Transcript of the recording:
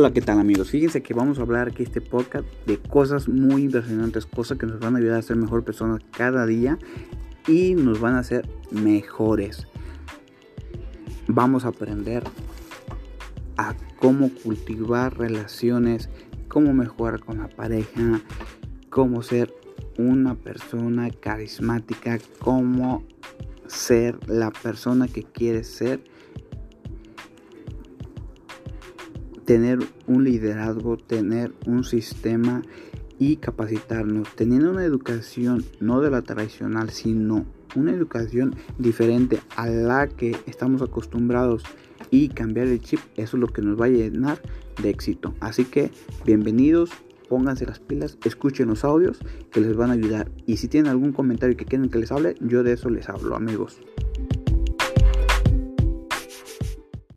Hola, ¿qué tal amigos? Fíjense que vamos a hablar aquí este podcast de cosas muy impresionantes, cosas que nos van a ayudar a ser mejor personas cada día y nos van a hacer mejores. Vamos a aprender a cómo cultivar relaciones, cómo mejorar con la pareja, cómo ser una persona carismática, cómo ser la persona que quieres ser tener un liderazgo, tener un sistema y capacitarnos, teniendo una educación no de la tradicional, sino una educación diferente a la que estamos acostumbrados y cambiar el chip, eso es lo que nos va a llenar de éxito. Así que bienvenidos, pónganse las pilas, escuchen los audios que les van a ayudar. Y si tienen algún comentario que quieren que les hable, yo de eso les hablo, amigos.